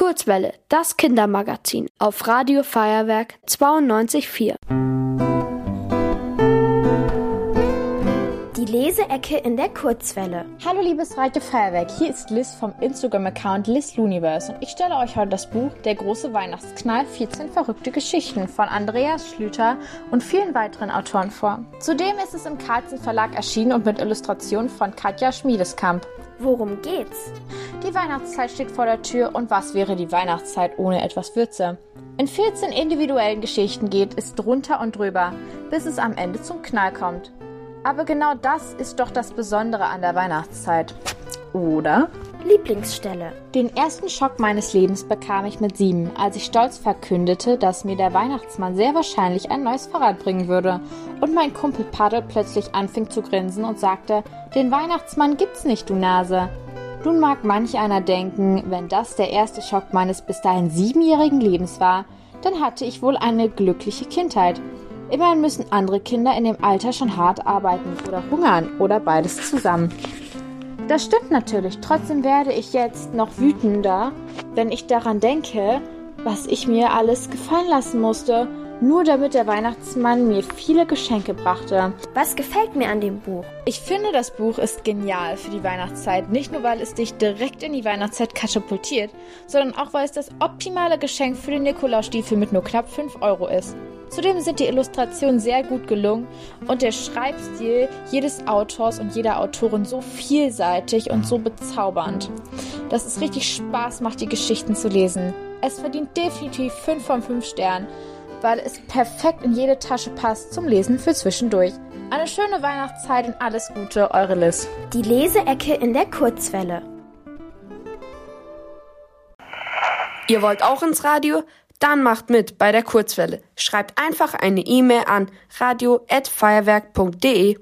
Kurzwelle, das Kindermagazin auf Radio Feuerwerk 92.4. Leseecke in der Kurzwelle. Hallo liebes Radio Feuerwerk, hier ist Liz vom Instagram-Account LizLuniverse und ich stelle euch heute das Buch Der große Weihnachtsknall 14 verrückte Geschichten von Andreas Schlüter und vielen weiteren Autoren vor. Zudem ist es im Carlsen Verlag erschienen und mit Illustrationen von Katja Schmiedeskamp. Worum geht's? Die Weihnachtszeit steht vor der Tür und was wäre die Weihnachtszeit ohne etwas Würze? In 14 individuellen Geschichten geht es drunter und drüber, bis es am Ende zum Knall kommt. Aber genau das ist doch das Besondere an der Weihnachtszeit. Oder? Lieblingsstelle. Den ersten Schock meines Lebens bekam ich mit sieben, als ich stolz verkündete, dass mir der Weihnachtsmann sehr wahrscheinlich ein neues Fahrrad bringen würde. Und mein Kumpel Paddel plötzlich anfing zu grinsen und sagte, den Weihnachtsmann gibt's nicht, du Nase. Nun mag manch einer denken, wenn das der erste Schock meines bis dahin siebenjährigen Lebens war, dann hatte ich wohl eine glückliche Kindheit. Immerhin müssen andere Kinder in dem Alter schon hart arbeiten oder hungern oder beides zusammen. Das stimmt natürlich. Trotzdem werde ich jetzt noch wütender, wenn ich daran denke, was ich mir alles gefallen lassen musste, nur damit der Weihnachtsmann mir viele Geschenke brachte. Was gefällt mir an dem Buch? Ich finde, das Buch ist genial für die Weihnachtszeit. Nicht nur, weil es dich direkt in die Weihnachtszeit katapultiert, sondern auch, weil es das optimale Geschenk für den Nikolausstiefel mit nur knapp 5 Euro ist. Zudem sind die Illustrationen sehr gut gelungen und der Schreibstil jedes Autors und jeder Autorin so vielseitig und so bezaubernd, dass es richtig Spaß macht, die Geschichten zu lesen. Es verdient definitiv 5 von 5 Sternen, weil es perfekt in jede Tasche passt zum Lesen für zwischendurch. Eine schöne Weihnachtszeit und alles Gute, eure Liz. Die Leseecke in der Kurzwelle. Ihr wollt auch ins Radio? Dann macht mit bei der Kurzwelle. Schreibt einfach eine E-Mail an radio@feuerwerk.de.